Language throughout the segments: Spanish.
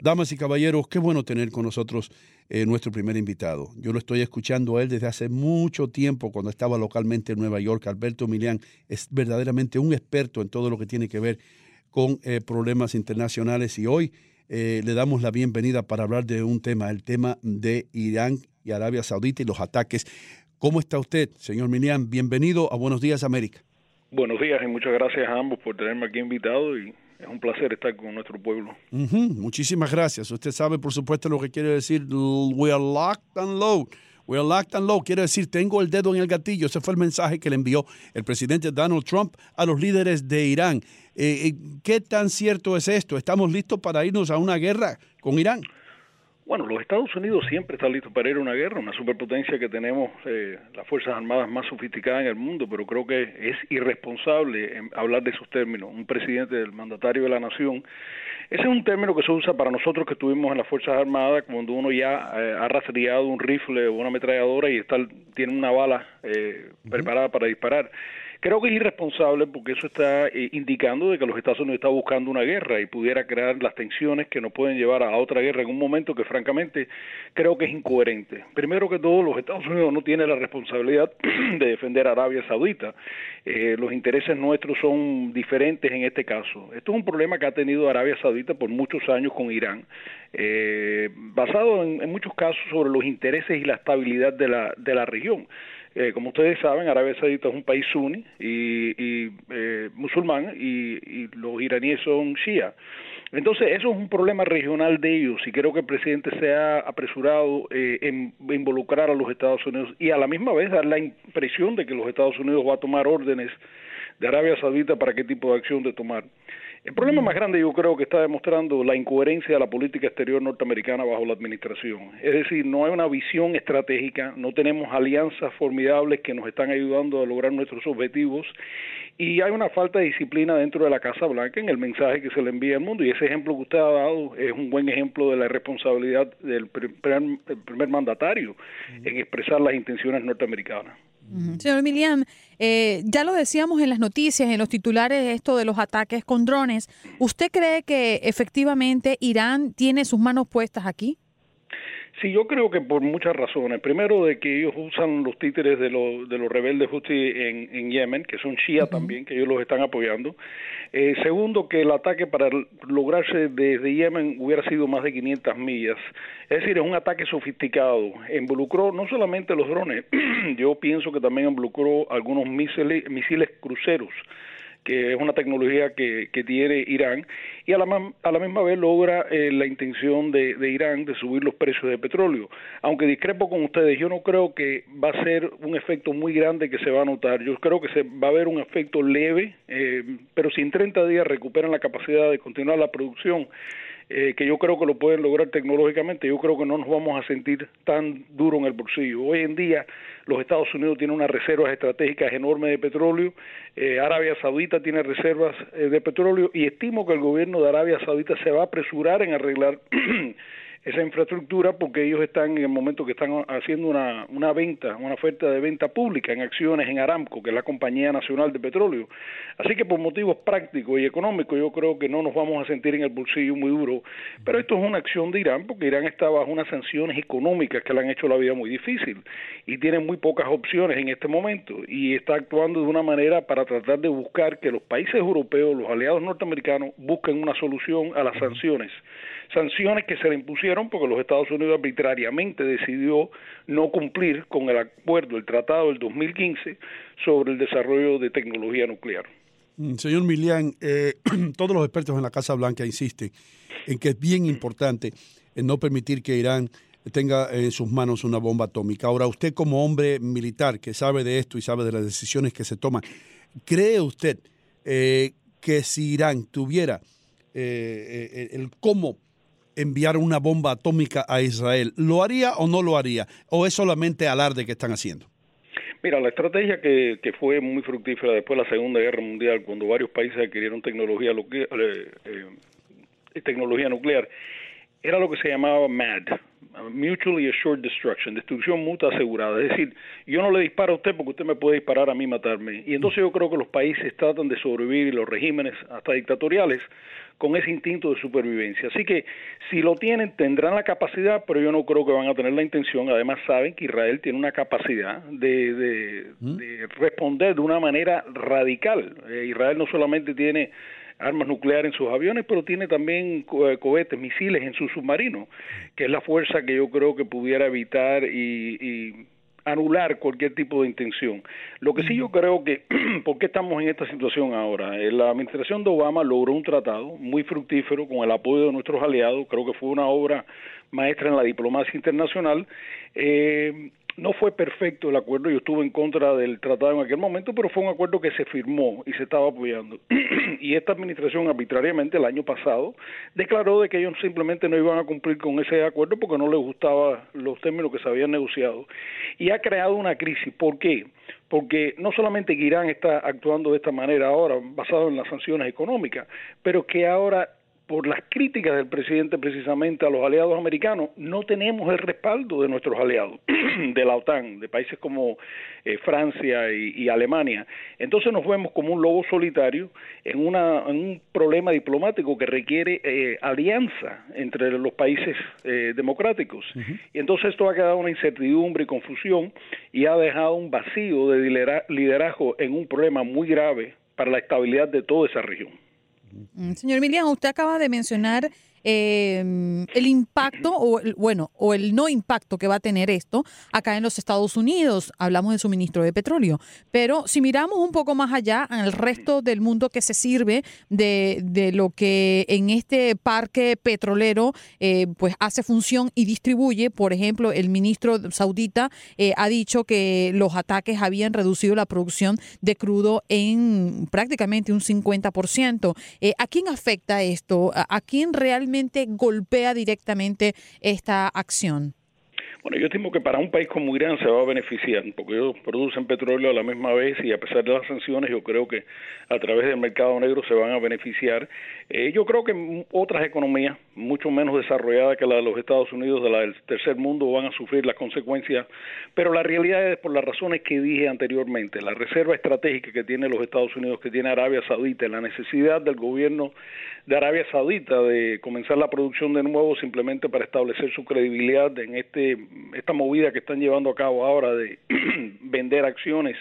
Damas y caballeros, qué bueno tener con nosotros eh, nuestro primer invitado. Yo lo estoy escuchando a él desde hace mucho tiempo cuando estaba localmente en Nueva York. Alberto Milian es verdaderamente un experto en todo lo que tiene que ver con eh, problemas internacionales y hoy eh, le damos la bienvenida para hablar de un tema, el tema de Irán y Arabia Saudita y los ataques. ¿Cómo está usted, señor Milian? Bienvenido a Buenos Días, América. Buenos días y muchas gracias a ambos por tenerme aquí invitado y es un placer estar con nuestro pueblo. Muchísimas gracias. Usted sabe, por supuesto, lo que quiere decir we are locked and low. We are locked and low. Quiere decir, tengo el dedo en el gatillo. Ese fue el mensaje que le envió el presidente Donald Trump a los líderes de Irán. Eh, eh, ¿Qué tan cierto es esto? ¿Estamos listos para irnos a una guerra con Irán? Bueno, los Estados Unidos siempre están listos para ir a una guerra, una superpotencia que tenemos eh, las Fuerzas Armadas más sofisticadas en el mundo, pero creo que es irresponsable hablar de esos términos. Un presidente del mandatario de la nación, ese es un término que se usa para nosotros que estuvimos en las Fuerzas Armadas cuando uno ya eh, ha rastreado un rifle o una ametralladora y está, tiene una bala eh, preparada para disparar. Creo que es irresponsable porque eso está eh, indicando de que los Estados Unidos están buscando una guerra y pudiera crear las tensiones que nos pueden llevar a otra guerra en un momento que francamente creo que es incoherente. Primero que todo, los Estados Unidos no tienen la responsabilidad de defender a Arabia Saudita. Eh, los intereses nuestros son diferentes en este caso. Esto es un problema que ha tenido Arabia Saudita por muchos años con Irán, eh, basado en, en muchos casos sobre los intereses y la estabilidad de la, de la región. Eh, como ustedes saben, Arabia Saudita es un país suní y, eh, musulmán y, los iraníes son shia. Entonces, eso es un problema regional de ellos y creo que el presidente se ha apresurado eh, en involucrar a los Estados Unidos y a la misma vez dar la impresión de que los Estados Unidos va a tomar órdenes de Arabia Saudita para qué tipo de acción de tomar. El problema más grande yo creo que está demostrando la incoherencia de la política exterior norteamericana bajo la administración. Es decir, no hay una visión estratégica, no tenemos alianzas formidables que nos están ayudando a lograr nuestros objetivos y hay una falta de disciplina dentro de la Casa Blanca en el mensaje que se le envía al mundo y ese ejemplo que usted ha dado es un buen ejemplo de la responsabilidad del primer, mandatario en expresar las intenciones norteamericanas. Señor Milian, eh, ya lo decíamos en las noticias, en los titulares, esto de los ataques con drones. ¿Usted cree que efectivamente Irán tiene sus manos puestas aquí? Sí, yo creo que por muchas razones. Primero, de que ellos usan los títeres de, los de los rebeldes en, en Yemen, que son Shia también, que ellos los están apoyando. Eh, segundo, que el ataque para lograrse desde Yemen hubiera sido más de 500 millas. Es decir, es un ataque sofisticado. Involucró no solamente los drones, yo pienso que también involucró algunos misiles, misiles cruceros que es una tecnología que, que tiene Irán, y a la, a la misma vez logra eh, la intención de, de, Irán de subir los precios de petróleo. Aunque discrepo con ustedes, yo no creo que va a ser un efecto muy grande que se va a notar. Yo creo que se va a haber un efecto leve, eh, pero si en 30 días recuperan la capacidad de continuar la producción, eh, que yo creo que lo pueden lograr tecnológicamente, yo creo que no nos vamos a sentir tan duro en el bolsillo. Hoy en día los Estados Unidos tienen unas reservas estratégicas enormes de petróleo, eh, Arabia Saudita tiene reservas eh, de petróleo y estimo que el gobierno de Arabia Saudita se va a apresurar en arreglar esa infraestructura porque ellos están en el momento que están haciendo una, una venta, una oferta de venta pública en acciones en Aramco, que es la compañía nacional de petróleo. Así que por motivos prácticos y económicos yo creo que no nos vamos a sentir en el bolsillo muy duro, pero esto es una acción de Irán porque Irán está bajo unas sanciones económicas que le han hecho la vida muy difícil y tiene muy pocas opciones en este momento. Y está actuando de una manera para tratar de buscar que los países europeos, los aliados norteamericanos busquen una solución a las sanciones sanciones que se le impusieron porque los Estados Unidos arbitrariamente decidió no cumplir con el acuerdo, el tratado del 2015 sobre el desarrollo de tecnología nuclear. Mm, señor Milian, eh, todos los expertos en la Casa Blanca insisten en que es bien importante no permitir que Irán tenga en sus manos una bomba atómica. Ahora, usted como hombre militar que sabe de esto y sabe de las decisiones que se toman, ¿cree usted eh, que si Irán tuviera eh, el cómo enviar una bomba atómica a Israel, ¿lo haría o no lo haría? ¿O es solamente alarde que están haciendo? Mira, la estrategia que, fue muy fructífera después de la Segunda Guerra Mundial, cuando varios países adquirieron tecnología, eh, eh, tecnología nuclear, era lo que se llamaba MAD, mutually assured destruction, destrucción mutua asegurada. Es decir, yo no le disparo a usted porque usted me puede disparar a mí y matarme. Y entonces yo creo que los países tratan de sobrevivir y los regímenes, hasta dictatoriales, con ese instinto de supervivencia. Así que si lo tienen, tendrán la capacidad, pero yo no creo que van a tener la intención. Además, saben que Israel tiene una capacidad de, de, ¿Mm? de responder de una manera radical. Eh, Israel no solamente tiene armas nucleares en sus aviones, pero tiene también eh, cohetes, misiles en su submarino, que es la fuerza que yo creo que pudiera evitar y, y anular cualquier tipo de intención. Lo que sí yo creo que, ¿por qué estamos en esta situación ahora? Eh, la administración de Obama logró un tratado muy fructífero con el apoyo de nuestros aliados, creo que fue una obra maestra en la diplomacia internacional. Eh, no fue perfecto el acuerdo, yo estuve en contra del tratado en aquel momento, pero fue un acuerdo que se firmó y se estaba apoyando. y esta administración arbitrariamente el año pasado declaró de que ellos simplemente no iban a cumplir con ese acuerdo porque no les gustaban los términos que se habían negociado. Y ha creado una crisis. ¿Por qué? Porque no solamente que Irán está actuando de esta manera ahora, basado en las sanciones económicas, pero que ahora por las críticas del presidente precisamente a los aliados americanos, no tenemos el respaldo de nuestros aliados, de la OTAN, de países como eh, Francia y, Alemania. Entonces nos vemos como un lobo solitario en, una, en un problema diplomático que requiere eh, alianza entre los países eh, democráticos. Y entonces esto ha quedado una incertidumbre y confusión y ha dejado un vacío de liderazgo en un problema muy grave para la estabilidad de toda esa región. Mm, señor Emiliano, usted acaba de mencionar eh, el impacto o bueno o el no impacto que va a tener esto acá en los Estados Unidos. Hablamos de suministro de petróleo, pero si miramos un poco más allá al resto del mundo que se sirve de, de lo que en este parque petrolero eh, pues hace función y distribuye, por ejemplo, el ministro saudita eh, ha dicho que los ataques habían reducido la producción de crudo en prácticamente un 50%. Eh, ¿A quién afecta esto? ¿A quién realmente golpea directamente esta acción? Bueno, yo estimo que para un país como Irán se va a beneficiar, porque ellos producen petróleo a la misma vez y a pesar de las sanciones, yo creo que a través del mercado negro se van a beneficiar. Eh, yo creo que otras economías, mucho menos desarrolladas que la de los Estados Unidos, de la del tercer mundo, van a sufrir las consecuencias, pero la realidad es por las razones que dije anteriormente, la reserva estratégica que tiene los Estados Unidos, que tiene Arabia Saudita, la necesidad del gobierno de Arabia Saudita de comenzar la producción de nuevo simplemente para establecer su credibilidad en este esta movida que están llevando a cabo ahora de vender acciones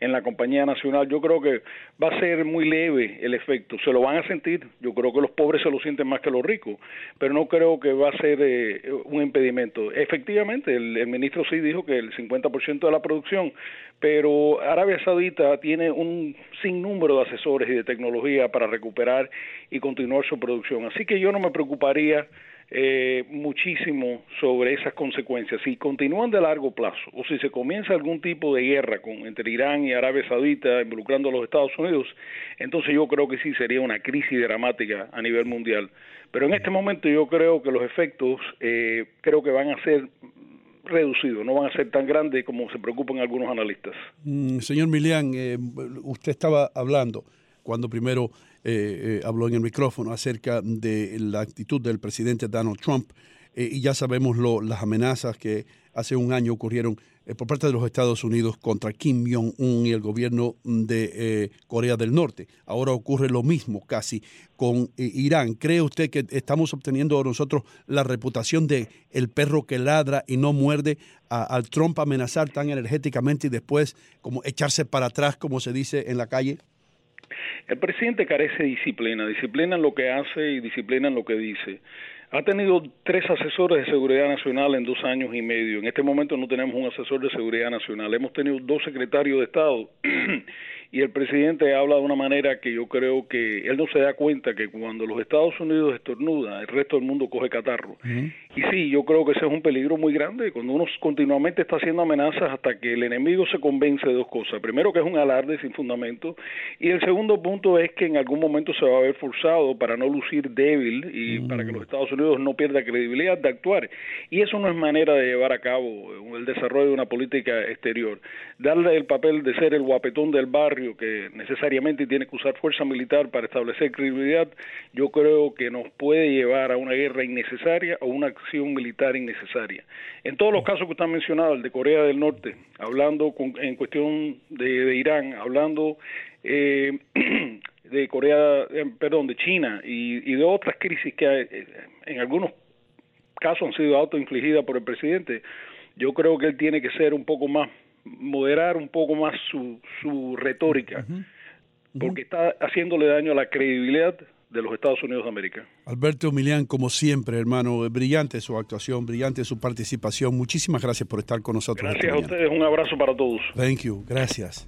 en la compañía nacional, yo creo que va a ser muy leve el efecto. Se lo van a sentir, yo creo que los pobres se lo sienten más que los ricos, pero no creo que va a ser eh, un impedimento. Efectivamente, el, ministro sí dijo que el 50% de la producción, pero Arabia Saudita tiene un sinnúmero de asesores y de tecnología para recuperar y continuar su producción. Así que yo no me preocuparía eh, muchísimo sobre esas consecuencias. Si continúan de largo plazo o si se comienza algún tipo de guerra con, entre Irán y Arabia Saudita involucrando a los Estados Unidos, entonces yo creo que sí sería una crisis dramática a nivel mundial. Pero en este momento yo creo que los efectos eh, creo que van a ser reducidos, no van a ser tan grandes como se preocupan algunos analistas. Mm, señor Milian, eh, usted estaba hablando cuando primero eh, eh, habló en el micrófono acerca de la actitud del presidente Donald Trump eh, y ya sabemos las amenazas que hace un año ocurrieron por parte de los Estados Unidos contra Kim Jong-un y el gobierno de Corea del Norte. Ahora ocurre lo mismo casi con Irán. ¿Cree usted que estamos obteniendo nosotros la reputación de el perro que ladra y no muerde al Trump amenazar tan energéticamente y después como echarse para atrás, como se dice en la calle? El presidente carece de disciplina, disciplina en lo que hace y disciplina en lo que dice. Ha tenido tres asesores de seguridad nacional en dos años y medio. En este momento no tenemos un asesor de seguridad nacional. Hemos tenido dos secretarios de Estado y el presidente habla de una manera que yo creo que él no se da cuenta que cuando los Estados Unidos estornuda, el resto del mundo coge catarro. Y sí, yo creo que ese es un peligro muy grande cuando uno continuamente está haciendo amenazas hasta que el enemigo se convence de dos cosas. Primero que es un alarde sin fundamento y el segundo punto es que en algún momento se va a ver forzado para no lucir débil y para que los Estados Unidos no pierda credibilidad de actuar. Y eso no es manera de llevar a cabo el desarrollo de una política exterior. Darle el papel de ser el guapetón del bar que necesariamente tiene que usar fuerza militar para establecer credibilidad, yo creo que nos puede llevar a una guerra innecesaria o una acción militar innecesaria. En todos los casos que usted ha mencionado, el de Corea del Norte, hablando en cuestión de, Irán, hablando eh, de Corea, eh, perdón, de China y, de otras crisis que eh, en algunos casos han sido autoinfligidas por el presidente, yo creo que él tiene que ser un poco más, moderar un poco más su, su retórica, porque está haciéndole daño a la credibilidad de los Estados Unidos de América. Alberto Milián, como siempre, hermano, brillante su actuación, brillante su participación. Muchísimas gracias por estar con nosotros. Gracias a ustedes, un abrazo para todos. Thank you, gracias.